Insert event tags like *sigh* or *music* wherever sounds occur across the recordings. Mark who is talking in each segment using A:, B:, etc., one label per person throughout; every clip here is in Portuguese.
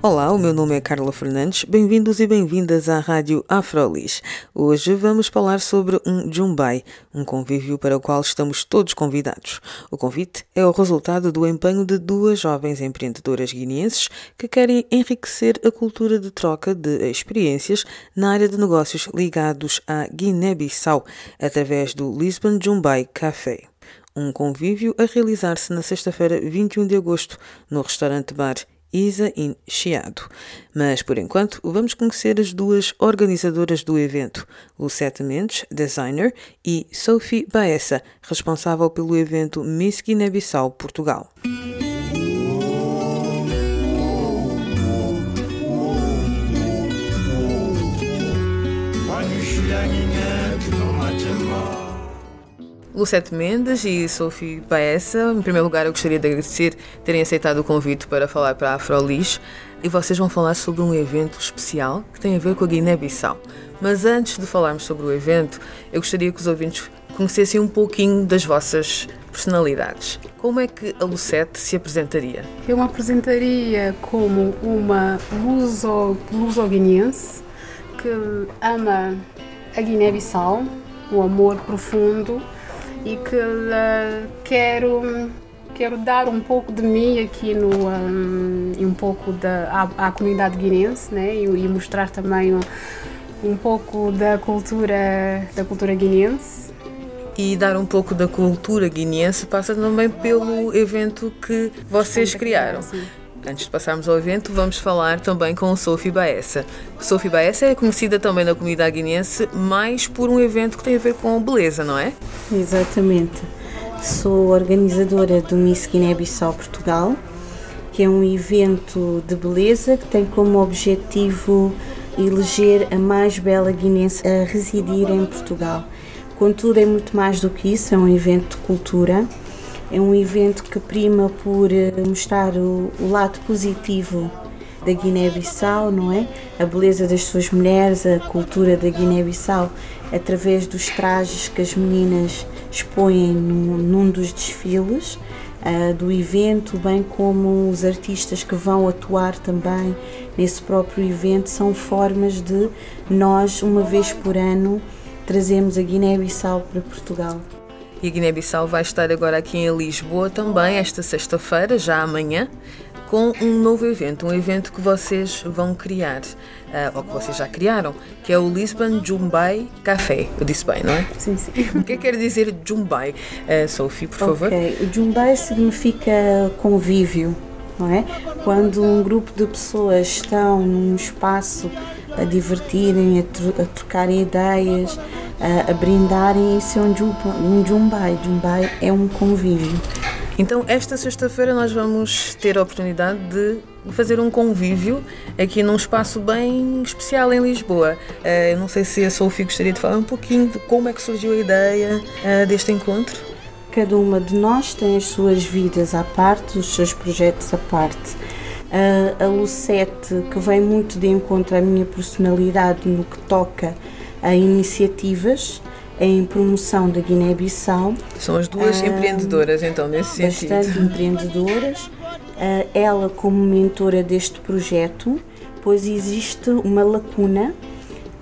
A: Olá, o meu nome é Carla Fernandes. Bem-vindos e bem-vindas à Rádio Afrolis. Hoje vamos falar sobre um Jumbai, um convívio para o qual estamos todos convidados. O convite é o resultado do empenho de duas jovens empreendedoras guineenses que querem enriquecer a cultura de troca de experiências na área de negócios ligados à Guiné-Bissau através do Lisbon Jumbai Café um convívio a realizar-se na sexta-feira, 21 de agosto, no restaurante bar Isa in Chiado. Mas, por enquanto, vamos conhecer as duas organizadoras do evento, Lucete Mendes, designer, e Sophie Baessa, responsável pelo evento Miss Guiné-Bissau Portugal. Lucete Mendes e Sophie Baessa. Em primeiro lugar, eu gostaria de agradecer terem aceitado o convite para falar para a Afrolis e vocês vão falar sobre um evento especial que tem a ver com a Guiné-Bissau. Mas antes de falarmos sobre o evento, eu gostaria que os ouvintes conhecessem um pouquinho das vossas personalidades. Como é que a Lucete se apresentaria?
B: Eu me apresentaria como uma luso-guineense que ama a Guiné-Bissau, o amor profundo e que uh, quero quero dar um pouco de mim aqui no um, e um pouco da à, à comunidade guinense né e, e mostrar também um, um, pouco da cultura da cultura guinense
A: e dar um pouco da cultura guineense passa também pelo evento que vocês criaram. Antes de passarmos ao evento, vamos falar também com Sophie Baessa. Sophie Baessa é conhecida também na comunidade guineense mais por um evento que tem a ver com beleza, não é?
C: Exatamente. Sou organizadora do Miss Guiné-Bissau Portugal, que é um evento de beleza que tem como objetivo eleger a mais bela guinense a residir em Portugal. Contudo, é muito mais do que isso, é um evento de cultura é um evento que prima por eh, mostrar o, o lado positivo da Guiné-Bissau, não é? A beleza das suas mulheres, a cultura da Guiné-Bissau, através dos trajes que as meninas expõem num, num dos desfiles uh, do evento, bem como os artistas que vão atuar também nesse próprio evento, são formas de nós, uma vez por ano, trazermos a Guiné-Bissau para Portugal.
A: E a Guiné-Bissau vai estar agora aqui em Lisboa também, esta sexta-feira, já amanhã, com um novo evento, um evento que vocês vão criar, uh, ou que vocês já criaram, que é o Lisbon Jumbai Café. Eu disse bem, não é?
C: Sim, sim. *laughs*
A: O que é que quer dizer Jumbai? Uh, Sophie, por favor.
C: Ok, o Jumbai significa convívio, não é? Quando um grupo de pessoas estão num espaço a divertirem, a, tro a trocarem ideias, a, a brindarem, isso é um, um Jumbai. Jumbai é um convívio.
A: Então, esta sexta-feira nós vamos ter a oportunidade de fazer um convívio aqui num espaço bem especial em Lisboa. Eu não sei se a Sofia gostaria de falar um pouquinho de como é que surgiu a ideia uh, deste encontro.
C: Cada uma de nós tem as suas vidas à parte, os seus projetos à parte. Uh, a Lucete, que vem muito de encontro à minha personalidade no que toca a iniciativas em promoção da Guiné-Bissau.
A: São as duas uh, empreendedoras, então, nesse
C: sentido. Bastante empreendedoras. Uh, ela, como mentora deste projeto, pois existe uma lacuna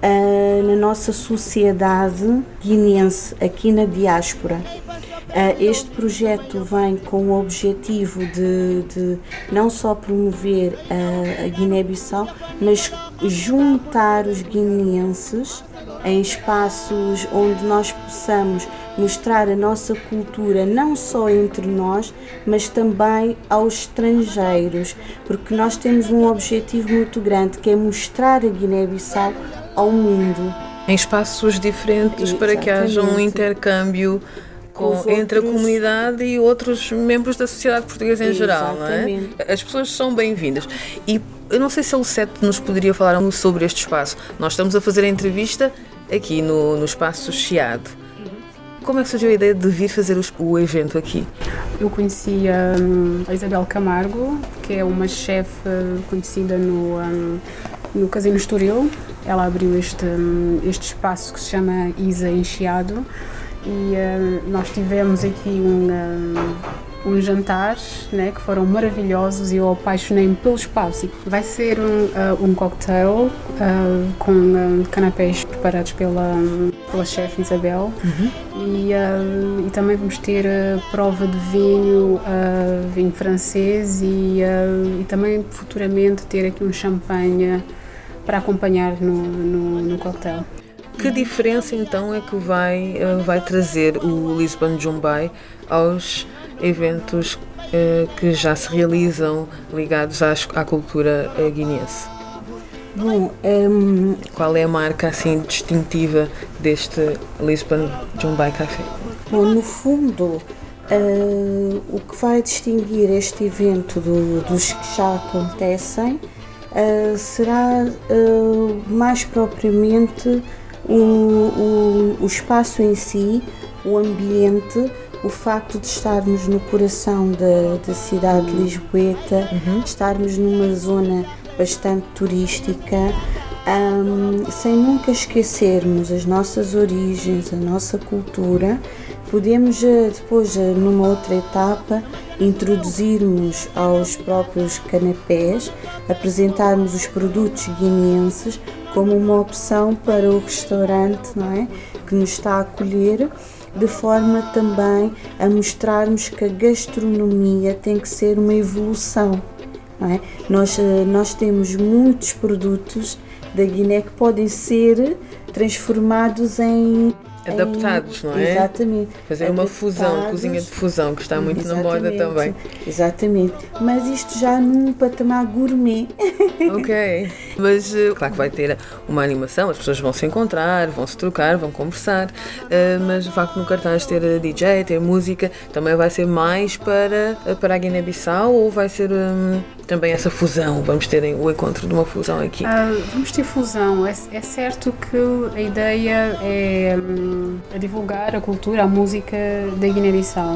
C: uh, na nossa sociedade guinense, aqui na diáspora. Este projeto vem com o objetivo de, de não só promover a Guiné-Bissau, mas juntar os guineenses em espaços onde nós possamos mostrar a nossa cultura não só entre nós, mas também aos estrangeiros, porque nós temos um objetivo muito grande que é mostrar a Guiné-Bissau ao mundo.
A: Em espaços diferentes Exatamente. para que haja um intercâmbio com, entre a comunidade e outros membros da sociedade portuguesa em Exatamente. geral, não é? As pessoas são bem-vindas. E Eu não sei se o Sete nos poderia falar sobre este espaço. Nós estamos a fazer a entrevista aqui no, no espaço Chiado. Como é que surgiu a ideia de vir fazer o evento aqui?
B: Eu conheci um, a Isabel Camargo, que é uma chefe conhecida no, um, no Casino Estoril. Ela abriu este, um, este espaço que se chama Isa Enchiado e uh, nós tivemos aqui um, um jantar né, que foram maravilhosos e eu apaixonei-me pelo espaço. Vai ser um, uh, um cocktail uh, com uh, canapés preparados pela, pela chefe Isabel uhum. e, e, também vamos ter prova de vinho, vinho francês e, e, também futuramente ter aqui um champanhe para acompanhar no, no, no cocktail.
A: Que diferença então é que vai, vai trazer o Lisbon Jumbai aos eventos uh, que já se realizam ligados à cultura uh, guineense?
C: Bom, um,
A: qual é a marca assim distintiva deste Lisbon Jumbai Café?
C: Bom, no fundo, uh, o que vai distinguir este evento do, dos que já acontecem uh, será uh, mais propriamente o, o, o espaço em si, o ambiente o facto de estarmos no coração da, da cidade de Lisboeta, uhum. estarmos numa zona bastante turística, um, sem nunca esquecermos as nossas origens, a nossa cultura, podemos eh, depois, eh, numa outra etapa, introduzirmos aos próprios canapés, apresentarmos os produtos guineenses como uma opção para o restaurante não é? que nos está a acolher de forma também a mostrarmos que a gastronomia tem que ser uma evolução. É? Nós, eh, nós temos muitos produtos da Guiné que podem ser transformados em
A: adaptados, não é?
C: Exatamente.
A: Fazer uma fusão, cozinha de fusão, que está muito exatamente, na moda também.
C: Exatamente. Mas isto já num patamar gourmet.
A: Ok. *laughs* Mas eh, claro que vai ter uma animação, as pessoas vão se encontrar, vão se trocar, vão conversar. Uh, mas o facto no cartaz ter DJ, ter música, também vai ser mais para, para a Guiné-Bissau ou vai ser um, também essa fusão? Vamos ter o encontro de uma fusão aqui?
B: Uh, vamos ter fusão. É, é certo que a ideia é. Um, a divulgar a cultura, a música da Guiné-Bissau.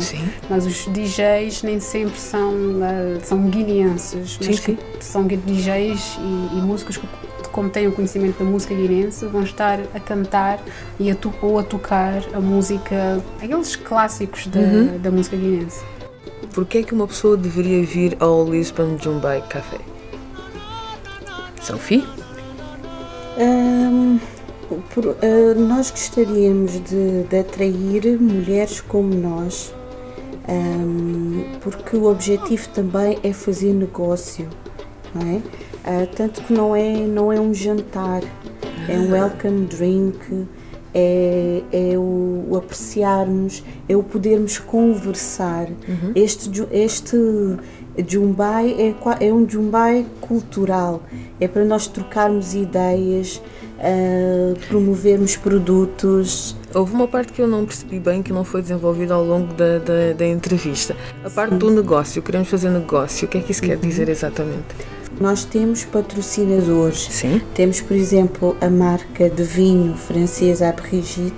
B: Mas os DJs nem sempre são, uh, são guineenses,
A: sim, sim.
B: são DJs e, e músicos que como têm o conhecimento da música guinense, vão estar a cantar e a ou a tocar a música, aqueles clássicos da, uhum. da música guinense.
A: Porquê é que uma pessoa deveria vir ao Lisbon Jumbai Café? Sophie?
C: Um, por, uh, nós gostaríamos de, de, atrair mulheres como nós, um, porque o objetivo também é fazer negócio, não é? Uh, tanto que não é, não é um jantar, é um welcome drink, é, é o, o apreciarmos, é o podermos conversar. Uhum. Este, este Jumbai é, é um Jumbai cultural, é para nós trocarmos ideias, uh, promovermos produtos.
A: Houve uma parte que eu não percebi bem que não foi desenvolvida ao longo da, da, da entrevista. A parte Sim. do negócio, queremos fazer negócio, o que é que isso uhum. quer dizer exatamente?
C: Nós temos patrocinadores.
A: Sim.
C: Temos, por exemplo, a marca de vinho francesa Brigitte,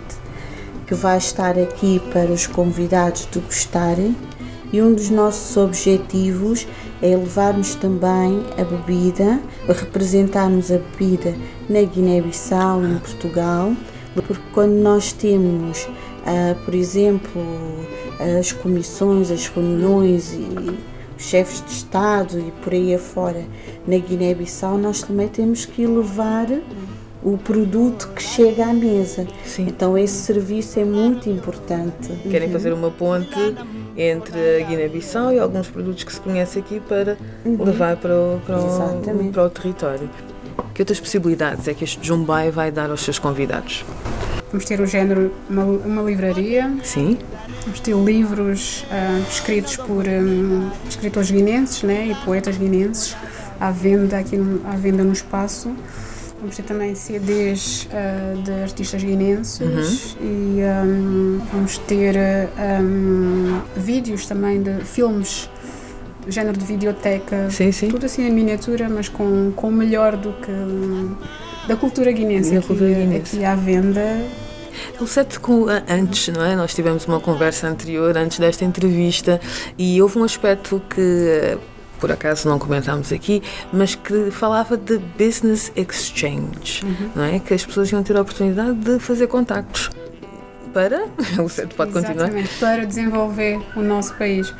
C: que vai estar aqui para os convidados degustarem. E um dos nossos objetivos é levarmos também a bebida, representarmos a bebida na Guiné-Bissau, em Portugal, porque quando nós temos, uh, por exemplo, as comissões, as reuniões e chefes de Estado e por aí afora na Guiné-Bissau, nós também temos que levar o produto que chega à mesa.
A: Sim.
C: Então esse serviço é muito importante.
A: Querem uhum. fazer uma ponte entre a Guiné-Bissau e alguns produtos que se conhece aqui para uhum. levar para o, para, o, para o território. Que outras possibilidades é que este Jumbai vai dar aos seus convidados?
B: Vamos ter o género, uma, uma livraria.
A: Sim.
B: Vamos ter livros uh, escritos por um, escritores guinenses né, e poetas guinenses à venda aqui no, à venda no espaço. Vamos ter também CDs uh, de artistas guinenses uhum. e um, vamos ter um, vídeos também de filmes género de videoteca.
A: Sim, sim.
B: Tudo assim em miniatura, mas com, com o melhor do que da cultura guinense
A: Da
B: aqui,
A: cultura guinense.
B: aqui à venda.
A: O set com, antes, não é? Nós tivemos uma conversa anterior, antes desta entrevista, e houve um aspecto que por acaso não comentámos aqui, mas que falava de business exchange, não é? Que as pessoas iam ter a oportunidade de fazer contactos para. *laughs* O set pode continuar.
B: Exatamente, para desenvolver o nosso país.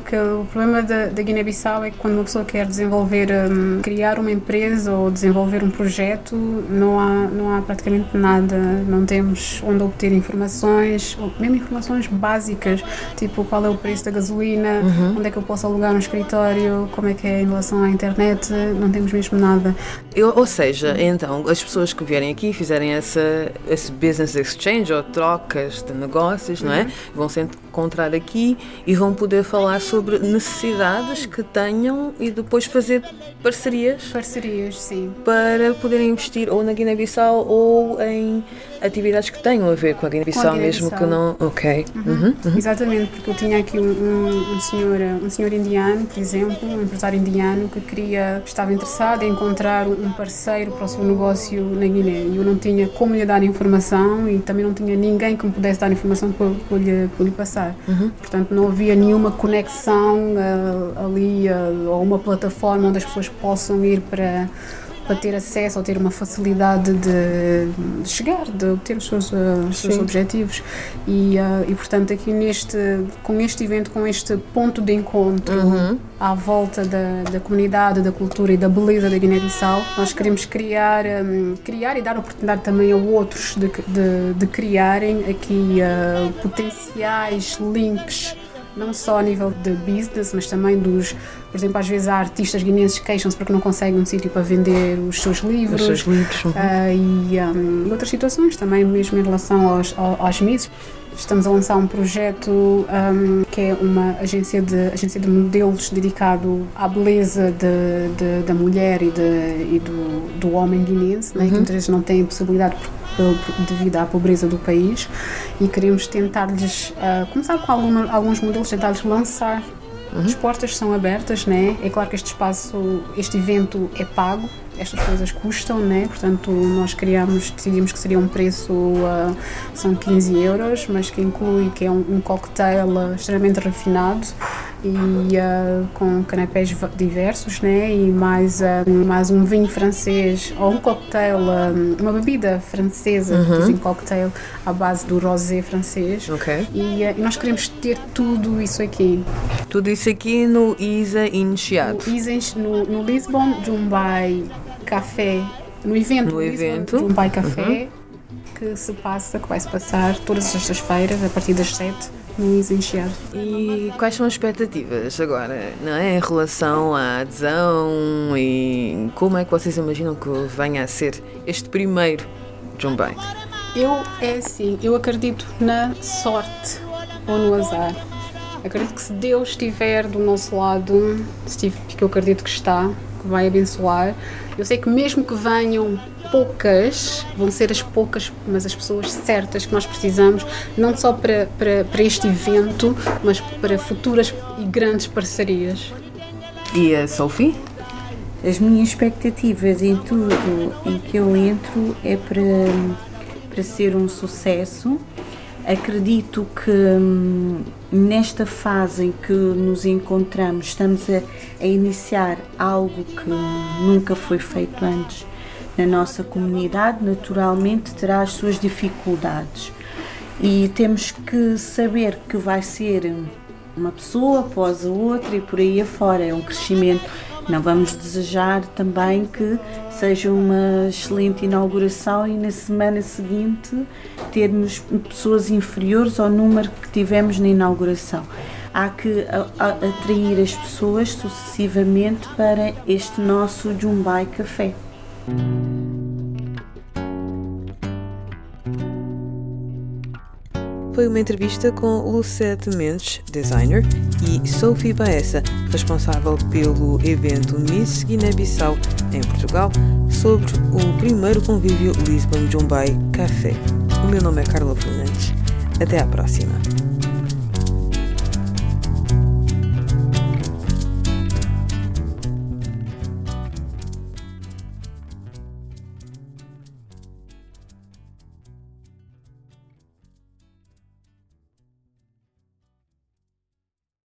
B: Porque o problema da, da Guiné-Bissau é que quando uma pessoa quer desenvolver, hum, criar uma empresa ou desenvolver um projeto, não há, não há praticamente nada. Não temos onde obter informações, mesmo informações básicas, tipo qual é o preço da gasolina, onde é que eu posso alugar um escritório, como é que é em relação à internet, não temos mesmo nada.
A: Eu- ou seja, então, as pessoas que vierem aqui e fizerem essa, esse business exchange ou trocas de negócios, não é? Vão se encontrar aqui e vão poder falar sobre necessidades que tenham e depois fazer parcerias
B: Parcerias, sim.
A: para poderem investir ou na Guiné-Bissau ou em atividades que tenham a ver com a Guiné-Bissau, mesmo que não. Ok. Uhum.
B: Exatamente, porque eu tinha aqui um, um, um senhor, um senhor indiano, por exemplo, um empresário indiano que queria, estava interessado em encontrar um parceiro para o seu negócio na Guiné. E eu não tinha como lhe dar informação e também não tinha ninguém que me pudesse dar informação para, para, lhe, para lhe passar. Portanto, não havia nenhuma conexão ah, ali ah, ou uma plataforma onde as pessoas possam ir para para ter acesso ou ter uma facilidade de, de chegar, de obter os seus, ah, os seus objetivos. E, ah, e portanto, aqui neste, com este evento, com este ponto de encontro à volta da, da comunidade, da cultura e da beleza da Guiné-Bissau, nós queremos criar, hum, criar e dar oportunidade também a outros de, de, de criarem aqui ah, potenciais links não só a nível de business, mas também dos, por exemplo, às vezes há artistas guineenses que queixam-se porque não conseguem um sítio para vender os seus livros.
A: Os seus livros. uhum.
B: Ah, e, um, outras situações também, mesmo em relação aos, ao- às Miss. Estamos a lançar um projeto um, que é uma agência de, agência de modelos dedicado à beleza de, de- da mulher e, de, e do, do homem guinense, né, que muitas vezes não têm possibilidade devido à pobreza do país. E queremos tentar-lhes, ah, começar com alguma- alguns modelos, tentar-lhes lançar as portas são abertas, né? É claro que este espaço, este evento é pago, estas coisas custam, né? Portanto, nós criamos, decidimos que seria um preço, ah, são 15 euros, mas que inclui que é um, um cocktail ah, extremamente refinado e ah, com canapés diversos, né? E mais, ah, mais um vinho francês ou um cocktail, ah, uma bebida francesa, que dizem cocktail à base do rosé francês.
A: Ok.
B: E, e nós queremos ter tudo isso aqui.
A: Tudo isso aqui no ISA Iniciado.
B: No, Isens, no, no Lisbon Jumbai Café, no evento,
A: No
B: Lisbon
A: evento. Uhum.
B: Jumbai Café, que se passa, que vai se passar todas as sextas-feiras, a partir das 7, no Isens Chiado.
A: E quais são as expectativas agora, não é? Em relação à adesão e como é que vocês imaginam que venha a ser este primeiro Jumbai?
B: Eu, é assim, eu acredito na sorte ou no azar. Acredito que se Deus estiver do nosso lado, se tive- que eu acredito que está, que vai abençoar, eu sei que mesmo que venham poucas, vão ser as poucas, mas as pessoas certas que nós precisamos, não só para, para, para este evento, mas para futuras e grandes parcerias.
A: E a Sophie?
C: As minhas expectativas em tudo em que eu entro é para, para ser um sucesso. Acredito que hum, nesta fase em que nos encontramos estamos a, a iniciar algo que nunca foi feito antes na nossa comunidade, naturalmente terá as suas dificuldades e temos que saber que vai ser uma pessoa após a outra e por aí afora, é um crescimento. Não vamos desejar também que seja uma excelente inauguração e na semana seguinte termos pessoas inferiores ao número que tivemos na inauguração. Há que atrair as pessoas sucessivamente para este nosso Jumbai Café.
A: Foi uma entrevista com Lucette Mendes, designer, e Sophie Baessa, responsável pelo evento Miss Guiné-Bissau em Portugal, sobre o primeiro convívio Lisbon Jumbai Café. O meu nome é Carla Fernandes. Até à próxima.